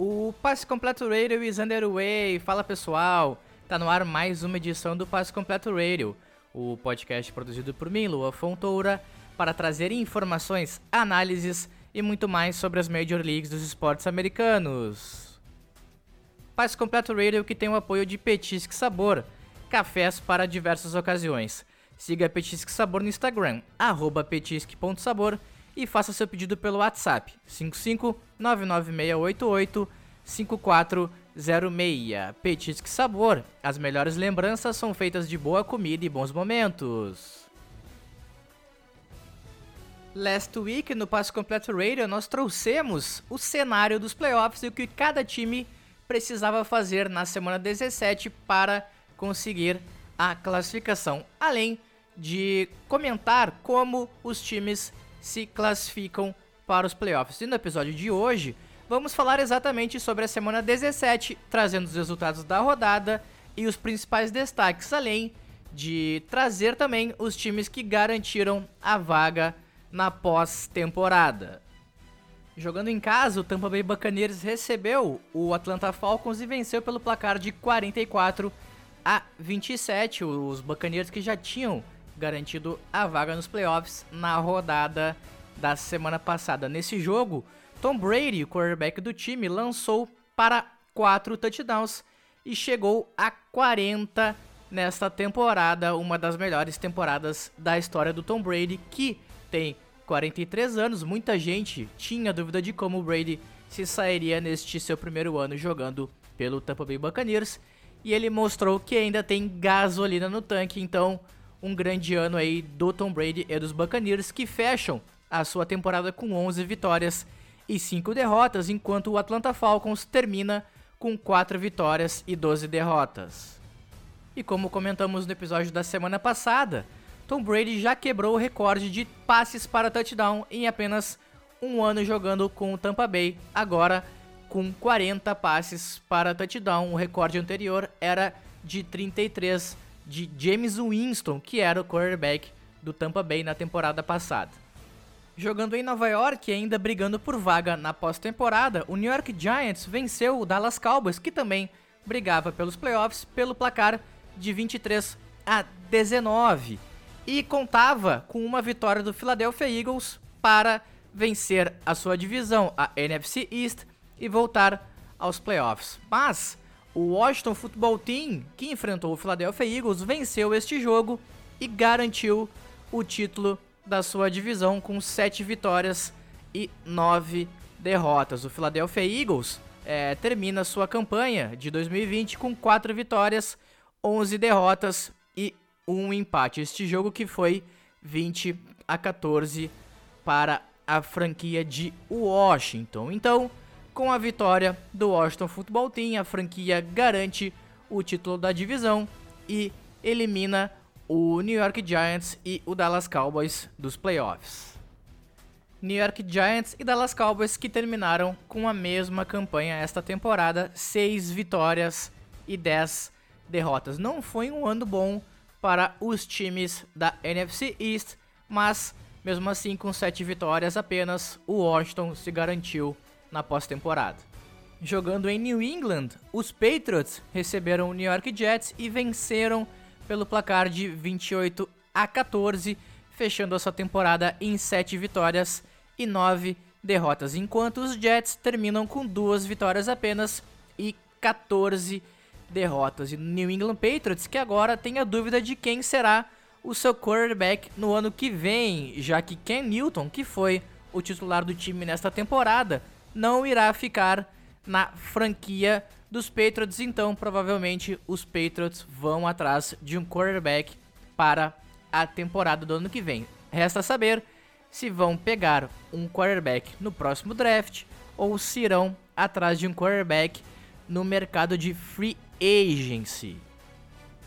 O Passe Completo Radio is underway. Fala pessoal, tá no ar mais uma edição do Passe Completo Radio, o podcast produzido por mim, Lua Fontoura, para trazer informações, análises e muito mais sobre as Major Leagues dos esportes americanos. Passe Completo Radio que tem o apoio de Petisque Sabor, cafés para diversas ocasiões. Siga Petisque Sabor no Instagram, petisque.sabor e faça seu pedido pelo WhatsApp 55 99688 5406. Petisque Sabor. As melhores lembranças são feitas de boa comida e bons momentos. Last week no Passo Completo Radio nós trouxemos o cenário dos playoffs e o que cada time precisava fazer na semana 17 para conseguir a classificação, além de comentar como os times se classificam para os playoffs. E no episódio de hoje, vamos falar exatamente sobre a semana 17, trazendo os resultados da rodada e os principais destaques, além de trazer também os times que garantiram a vaga na pós-temporada. Jogando em casa, o Tampa Bay Buccaneers recebeu o Atlanta Falcons e venceu pelo placar de 44 a 27. Os Buccaneers que já tinham garantido a vaga nos playoffs na rodada da semana passada. Nesse jogo, Tom Brady, o quarterback do time, lançou para 4 touchdowns e chegou a 40 nesta temporada, uma das melhores temporadas da história do Tom Brady, que tem 43 anos. Muita gente tinha dúvida de como o Brady se sairia neste seu primeiro ano jogando pelo Tampa Bay Buccaneers, e ele mostrou que ainda tem gasolina no tanque, então um grande ano aí do Tom Brady e dos Buccaneers que fecham a sua temporada com 11 vitórias e 5 derrotas, enquanto o Atlanta Falcons termina com 4 vitórias e 12 derrotas. E como comentamos no episódio da semana passada, Tom Brady já quebrou o recorde de passes para touchdown em apenas um ano jogando com o Tampa Bay, agora com 40 passes para touchdown. O recorde anterior era de 33 de James Winston, que era o quarterback do Tampa Bay na temporada passada. Jogando em Nova York e ainda brigando por vaga na pós-temporada, o New York Giants venceu o Dallas Cowboys, que também brigava pelos playoffs, pelo placar de 23 a 19 e contava com uma vitória do Philadelphia Eagles para vencer a sua divisão, a NFC East, e voltar aos playoffs. Mas o Washington Football Team, que enfrentou o Philadelphia Eagles, venceu este jogo e garantiu o título da sua divisão com 7 vitórias e 9 derrotas. O Philadelphia Eagles é, termina sua campanha de 2020 com 4 vitórias, 11 derrotas e 1 empate. Este jogo que foi 20 a 14 para a franquia de Washington. Então, com a vitória do Washington Football Team, a franquia garante o título da divisão e elimina o New York Giants e o Dallas Cowboys dos playoffs. New York Giants e Dallas Cowboys que terminaram com a mesma campanha esta temporada, 6 vitórias e 10 derrotas. Não foi um ano bom para os times da NFC East, mas mesmo assim com 7 vitórias apenas, o Washington se garantiu na pós-temporada. Jogando em New England, os Patriots receberam o New York Jets e venceram pelo placar de 28 a 14, fechando a sua temporada em 7 vitórias e 9 derrotas, enquanto os Jets terminam com duas vitórias apenas e 14 derrotas. E New England Patriots que agora tem a dúvida de quem será o seu quarterback no ano que vem, já que Ken Newton, que foi o titular do time nesta temporada, não irá ficar na franquia dos Patriots, então provavelmente os Patriots vão atrás de um quarterback para a temporada do ano que vem. Resta saber se vão pegar um quarterback no próximo draft ou se irão atrás de um quarterback no mercado de free agency.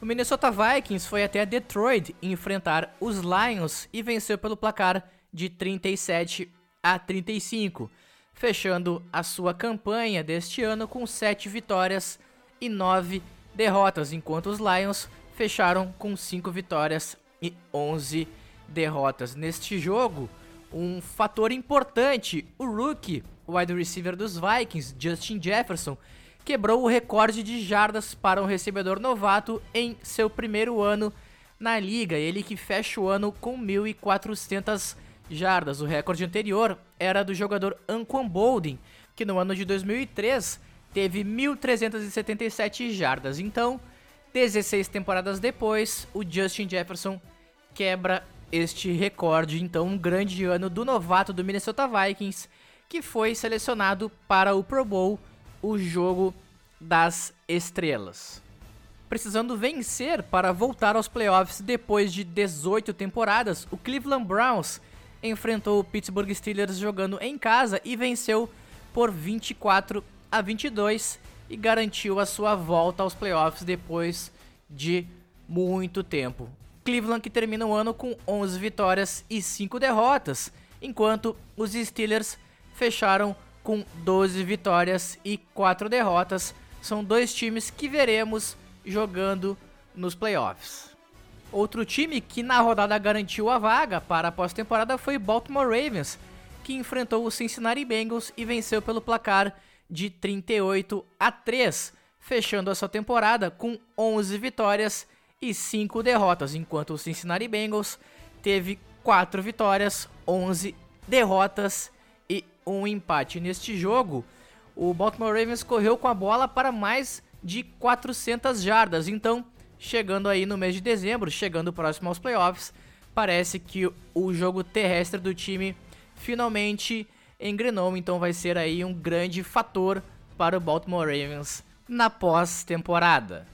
O Minnesota Vikings foi até Detroit enfrentar os Lions e venceu pelo placar de 37 a 35 fechando a sua campanha deste ano com 7 vitórias e 9 derrotas, enquanto os Lions fecharam com 5 vitórias e 11 derrotas. Neste jogo, um fator importante. O rookie, o wide receiver dos Vikings, Justin Jefferson, quebrou o recorde de jardas para um recebedor novato em seu primeiro ano na liga. Ele que fecha o ano com 1.400 jardas. O recorde anterior era do jogador Anquan Boldin, que no ano de 2003 teve 1.377 jardas. Então, 16 temporadas depois, o Justin Jefferson quebra este recorde. Então, um grande ano do novato do Minnesota Vikings, que foi selecionado para o Pro Bowl, o jogo das estrelas. Precisando vencer para voltar aos playoffs depois de 18 temporadas, o Cleveland Browns enfrentou o Pittsburgh Steelers jogando em casa e venceu por 24 a 22 e garantiu a sua volta aos playoffs depois de muito tempo. Cleveland que termina o ano com 11 vitórias e 5 derrotas, enquanto os Steelers fecharam com 12 vitórias e 4 derrotas. São dois times que veremos jogando nos playoffs. Outro time que na rodada garantiu a vaga para a pós-temporada foi Baltimore Ravens, que enfrentou o Cincinnati Bengals e venceu pelo placar de 38 a 3, fechando a sua temporada com 11 vitórias e 5 derrotas, enquanto o Cincinnati Bengals teve 4 vitórias, 11 derrotas e um empate. Neste jogo, o Baltimore Ravens correu com a bola para mais de 400 jardas, então, chegando aí no mês de dezembro, chegando próximo aos playoffs, parece que o jogo terrestre do time finalmente engrenou, então vai ser aí um grande fator para o Baltimore Ravens na pós-temporada.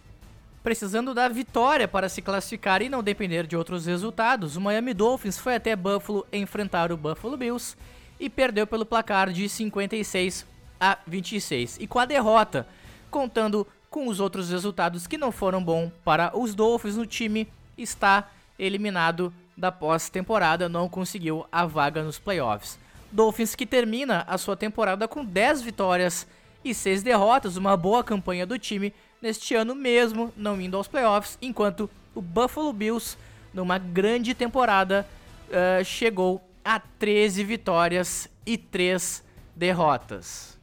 Precisando da vitória para se classificar e não depender de outros resultados, o Miami Dolphins foi até Buffalo enfrentar o Buffalo Bills e perdeu pelo placar de 56 a 26. E com a derrota, contando com os outros resultados que não foram bons para os Dolphins, o time está eliminado da pós-temporada, não conseguiu a vaga nos playoffs. Dolphins que termina a sua temporada com 10 vitórias e 6 derrotas, uma boa campanha do time neste ano mesmo, não indo aos playoffs, enquanto o Buffalo Bills, numa grande temporada, uh, chegou a 13 vitórias e 3 derrotas.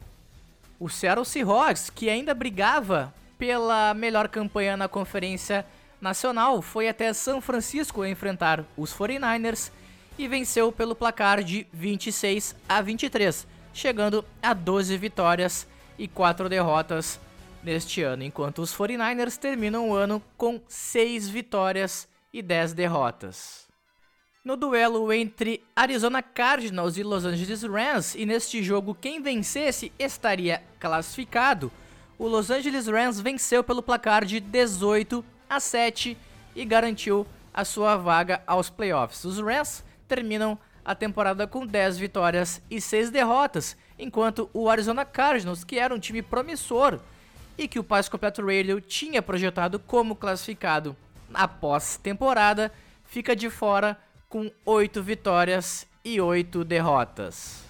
O Seattle Seahawks, que ainda brigava pela melhor campanha na Conferência Nacional, foi até São Francisco enfrentar os 49ers e venceu pelo placar de 26 a 23, chegando a 12 vitórias e 4 derrotas neste ano, enquanto os 49ers terminam o ano com 6 vitórias e 10 derrotas. No duelo entre Arizona Cardinals e Los Angeles Rams, e neste jogo quem vencesse estaria classificado, o Los Angeles Rams venceu pelo placar de 18 a 7 e garantiu a sua vaga aos playoffs. Os Rams terminam a temporada com 10 vitórias e 6 derrotas, enquanto o Arizona Cardinals, que era um time promissor, e que o Passe Completo Radio tinha projetado como classificado após temporada, fica de fora com 8 vitórias e 8 derrotas.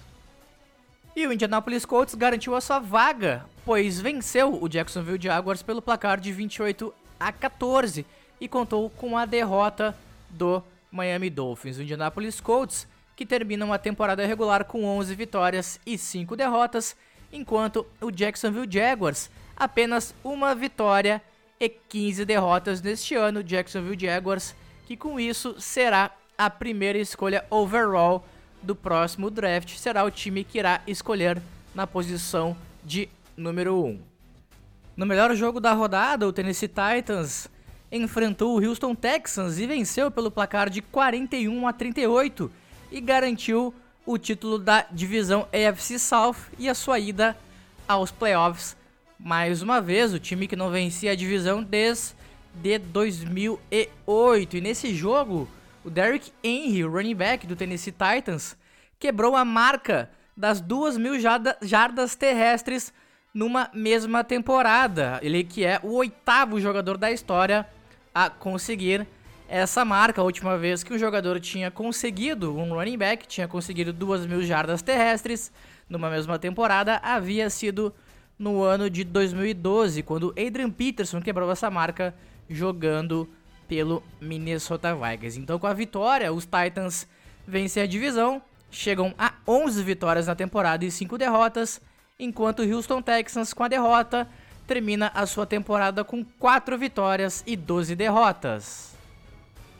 E o Indianapolis Colts garantiu a sua vaga, pois venceu o Jacksonville Jaguars pelo placar de 28 a 14 e contou com a derrota do Miami Dolphins. O Indianapolis Colts, que terminam a temporada regular com 11 vitórias e 5 derrotas, enquanto o Jacksonville Jaguars apenas uma vitória e 15 derrotas neste ano. Jacksonville Jaguars, que com isso será a primeira escolha overall do próximo draft, será o time que irá escolher na posição de número 1. No melhor jogo da rodada, o Tennessee Titans enfrentou o Houston Texans e venceu pelo placar de 41 a 38 e garantiu o título da divisão AFC South e a sua ida aos playoffs mais uma vez, o time que não vencia a divisão desde 2008. E nesse jogo, o Derrick Henry, running back do Tennessee Titans, quebrou a marca das duas mil jardas terrestres numa mesma temporada. Ele que é o oitavo jogador da história a conseguir essa marca. A última vez que o jogador tinha conseguido, um running back, tinha conseguido duas mil jardas terrestres numa mesma temporada, havia sido no ano de 2012, quando Adrian Peterson quebrou essa marca jogando pelo Minnesota Vikings. Então, com a vitória, os Titans vencem a divisão chegam a 11 vitórias na temporada e 5 derrotas, enquanto o Houston Texans, com a derrota, termina a sua temporada com 4 vitórias e 12 derrotas.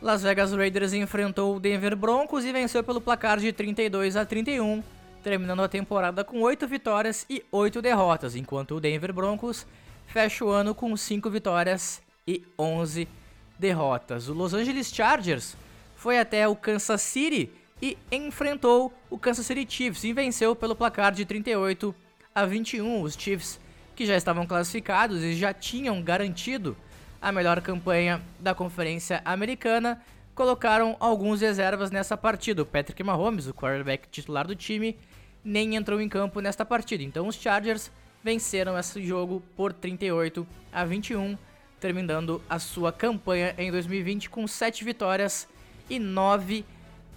Las Vegas Raiders enfrentou o Denver Broncos e venceu pelo placar de 32 a 31, terminando a temporada com 8 vitórias e 8 derrotas, enquanto o Denver Broncos fecha o ano com 5 vitórias e 11 derrotas. O Los Angeles Chargers foi até o Kansas City e enfrentou o Kansas City Chiefs e venceu pelo placar de 38 a 21. Os Chiefs que já estavam classificados e já tinham garantido a melhor campanha da Conferência Americana, colocaram alguns reservas nessa partida. O Patrick Mahomes, o quarterback titular do time, nem entrou em campo nesta partida. Então os Chargers venceram esse jogo por 38 a 21, terminando a sua campanha em 2020 com 7 vitórias e 9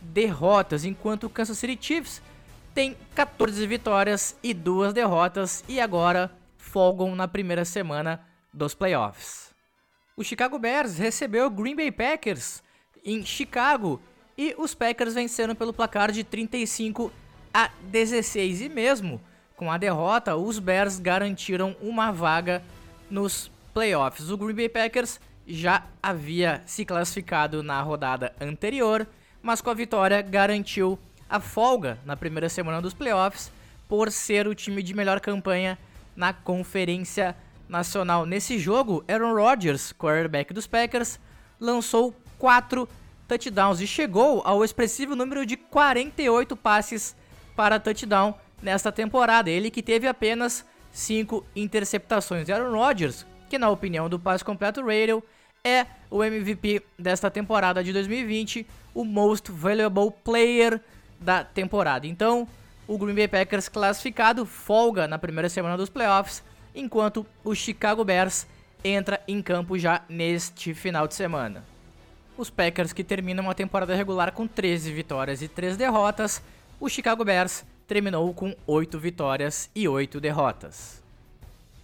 derrotas, enquanto o Kansas City Chiefs tem 14 vitórias e 2 derrotas e agora folgam na primeira semana dos playoffs. O Chicago Bears recebeu o Green Bay Packers em Chicago e os Packers venceram pelo placar de 35 a 16 e mesmo com a derrota, os Bears garantiram uma vaga nos playoffs. O Green Bay Packers já havia se classificado na rodada anterior, mas com a vitória garantiu a folga na primeira semana dos playoffs por ser o time de melhor campanha na Conferência Nacional. Nesse jogo, Aaron Rodgers, quarterback dos Packers, lançou 4 touchdowns e chegou ao expressivo número de 48 passes para touchdown nesta temporada. Ele que teve apenas 5 interceptações. Aaron Rodgers, que na opinião do Passe Completo Radio, é o MVP desta temporada de 2020, o Most Valuable Player da temporada. Então, o Green Bay Packers classificado folga na primeira semana dos playoffs, enquanto o Chicago Bears entra em campo já neste final de semana. Os Packers que terminam a temporada regular com 13 vitórias e 3 derrotas, o Chicago Bears terminou com 8 vitórias e 8 derrotas.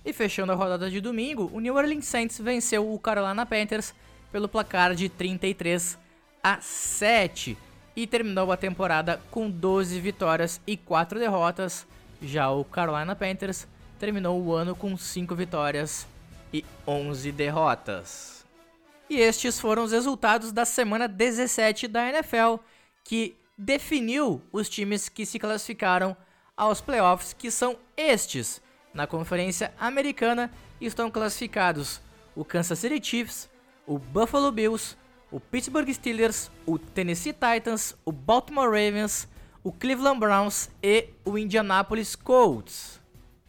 E fechando a rodada de domingo, o New Orleans Saints venceu o Carolina Panthers pelo placar de 33 a 7 e terminou a temporada com 12 vitórias e 4 derrotas. Já o Carolina Panthers terminou o ano com 5 vitórias e 11 derrotas. E estes foram os resultados da semana 17 da NFL, que definiu os times que se classificaram aos playoffs, que são estes. Na Conferência Americana estão classificados o Kansas City Chiefs, o Buffalo Bills, o Pittsburgh Steelers, o Tennessee Titans, o Baltimore Ravens, o Cleveland Browns e o Indianapolis Colts.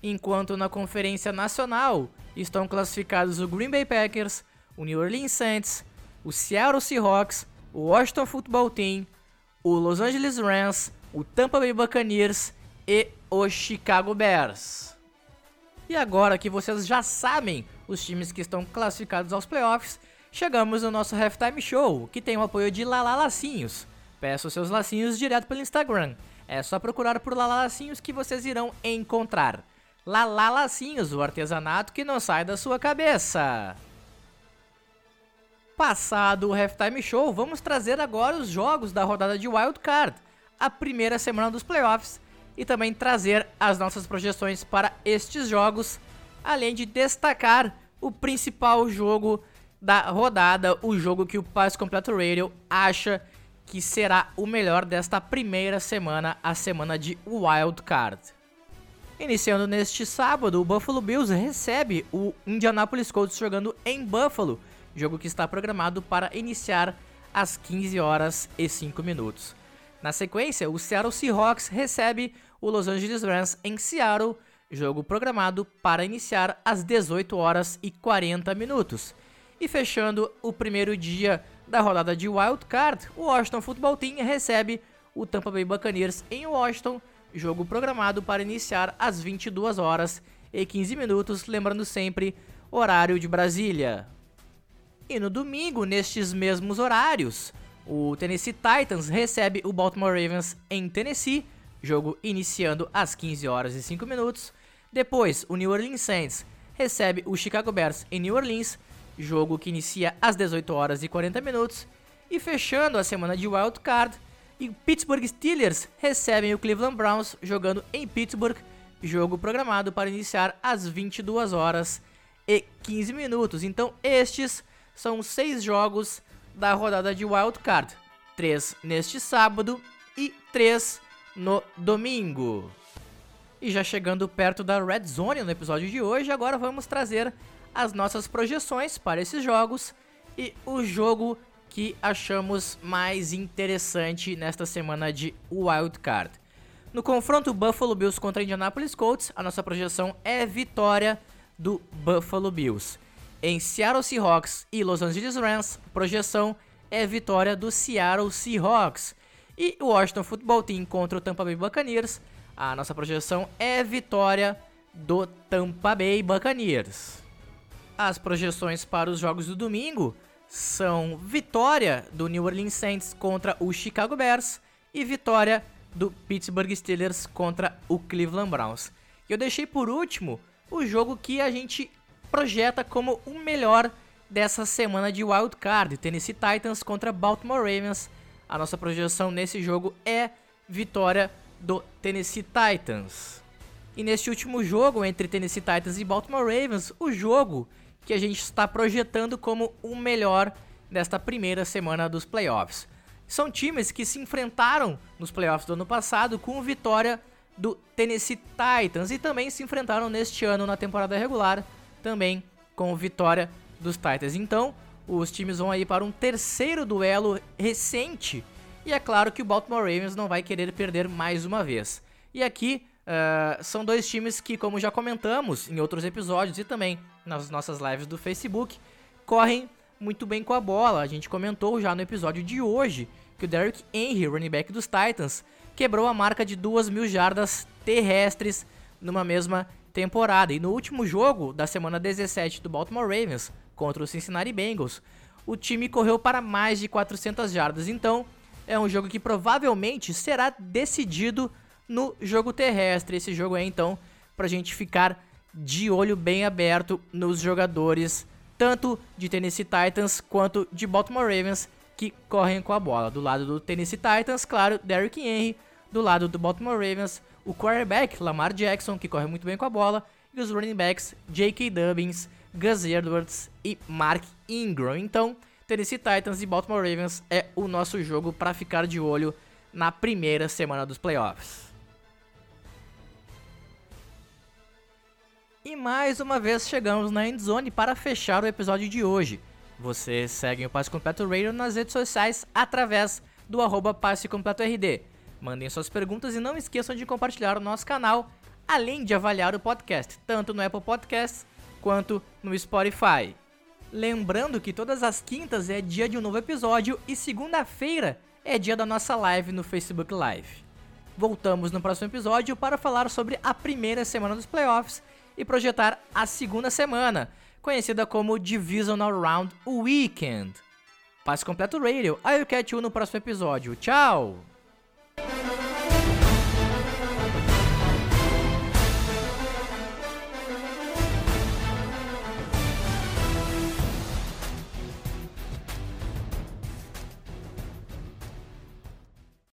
Enquanto na Conferência Nacional estão classificados o Green Bay Packers, o New Orleans Saints, o Seattle Seahawks, o Washington Football Team, o Los Angeles Rams, o Tampa Bay Buccaneers e o Chicago Bears. E agora que vocês já sabem os times que estão classificados aos playoffs, chegamos no nosso Halftime Show, que tem o apoio de Lala Lacinhos. Peça os seus lacinhos direto pelo Instagram. É só procurar por Lala Lacinhos que vocês irão encontrar. Lala Lacinhos, o artesanato que não sai da sua cabeça. Passado o Halftime Show, vamos trazer agora os jogos da rodada de Wild Card, a primeira semana dos playoffs, e também trazer as nossas projeções para estes jogos, além de destacar o principal jogo da rodada, o jogo que o Pass Completo Radio acha que será o melhor desta primeira semana, a semana de Wild Card. Iniciando neste sábado, o Buffalo Bills recebe o Indianapolis Colts jogando em Buffalo, jogo que está programado para iniciar às 15 horas e 5 minutos. Na sequência, o Seattle Seahawks recebe o Los Angeles Rams em Seattle, jogo programado para iniciar às 18 horas e 40 minutos. E fechando o primeiro dia da rodada de Wild Card, o Washington Football Team recebe o Tampa Bay Buccaneers em Washington, jogo programado para iniciar às 22 horas e 15 minutos, lembrando sempre horário de Brasília. E no domingo, nestes mesmos horários, o Tennessee Titans recebe o Baltimore Ravens em Tennessee, jogo iniciando às 15 horas e 5 minutos. Depois, o New Orleans Saints recebe o Chicago Bears em New Orleans, jogo que inicia às 18 horas e 40 minutos. E fechando a semana de Wild Card, E Pittsburgh Steelers recebem o Cleveland Browns jogando em Pittsburgh, jogo programado para iniciar às 22 horas e 15 minutos. Então, estes são seis jogos da rodada de Wild Card: três neste sábado e três no domingo. E já chegando perto da Red Zone no episódio de hoje, agora vamos trazer as nossas projeções para esses jogos e o jogo que achamos mais interessante nesta semana de Wild Card. No confronto Buffalo Bills contra Indianapolis Colts, a nossa projeção é vitória do Buffalo Bills. Em Seattle Seahawks e Los Angeles Rams, projeção é vitória do Seattle Seahawks. E o Washington Football Team contra o Tampa Bay Buccaneers, a nossa projeção é vitória do Tampa Bay Buccaneers. As projeções para os jogos do domingo são vitória do New Orleans Saints contra o Chicago Bears e vitória do Pittsburgh Steelers contra o Cleveland Browns. Eu deixei por último o jogo que a gente projeta como o melhor dessa semana de Wild Card, Tennessee Titans contra Baltimore Ravens. A nossa projeção nesse jogo é vitória do Tennessee Titans. E neste último jogo entre Tennessee Titans e Baltimore Ravens, o jogo que a gente está projetando como o melhor desta primeira semana dos playoffs. São times que se enfrentaram nos playoffs do ano passado com vitória do Tennessee Titans e também se enfrentaram neste ano na temporada regular, também com vitória dos Titans. Então, os times vão aí para um terceiro duelo recente e é claro que o Baltimore Ravens não vai querer perder mais uma vez. E aqui uh, são dois times que, como já comentamos em outros episódios e também nas nossas lives do Facebook, correm muito bem com a bola. A gente comentou já no episódio de hoje que o Derrick Henry, running back dos Titans, quebrou a marca de 2 mil jardas terrestres numa mesma temporada. E no último jogo da semana 17 do Baltimore Ravens contra o Cincinnati Bengals, o time correu para mais de 400 jardas. Então, é um jogo que provavelmente será decidido no jogo terrestre. Esse jogo é então para a gente ficar de olho bem aberto nos jogadores, tanto de Tennessee Titans quanto de Baltimore Ravens, que correm com a bola. Do lado do Tennessee Titans, claro, Derrick Henry, do lado do Baltimore Ravens, o quarterback Lamar Jackson, que corre muito bem com a bola, e os running backs J.K. Dobbins, Gus Edwards e Mark Ingram. Então, Tennessee Titans e Baltimore Ravens é o nosso jogo para ficar de olho na primeira semana dos playoffs. E mais uma vez chegamos na endzone para fechar o episódio de hoje. Você segue o Passe Completo Radio nas redes sociais através do arroba Passe Completo RD. Mandem suas perguntas e não esqueçam de compartilhar o nosso canal, além de avaliar o podcast, tanto no Apple Podcasts quanto no Spotify. Lembrando que todas as quintas é dia de um novo episódio e segunda-feira é dia da nossa live no Facebook Live. Voltamos no próximo episódio para falar sobre a primeira semana dos playoffs e projetar a segunda semana, conhecida como Divisional Round Weekend. Passe completo Radio, aí eu catch you no próximo episódio. Tchau!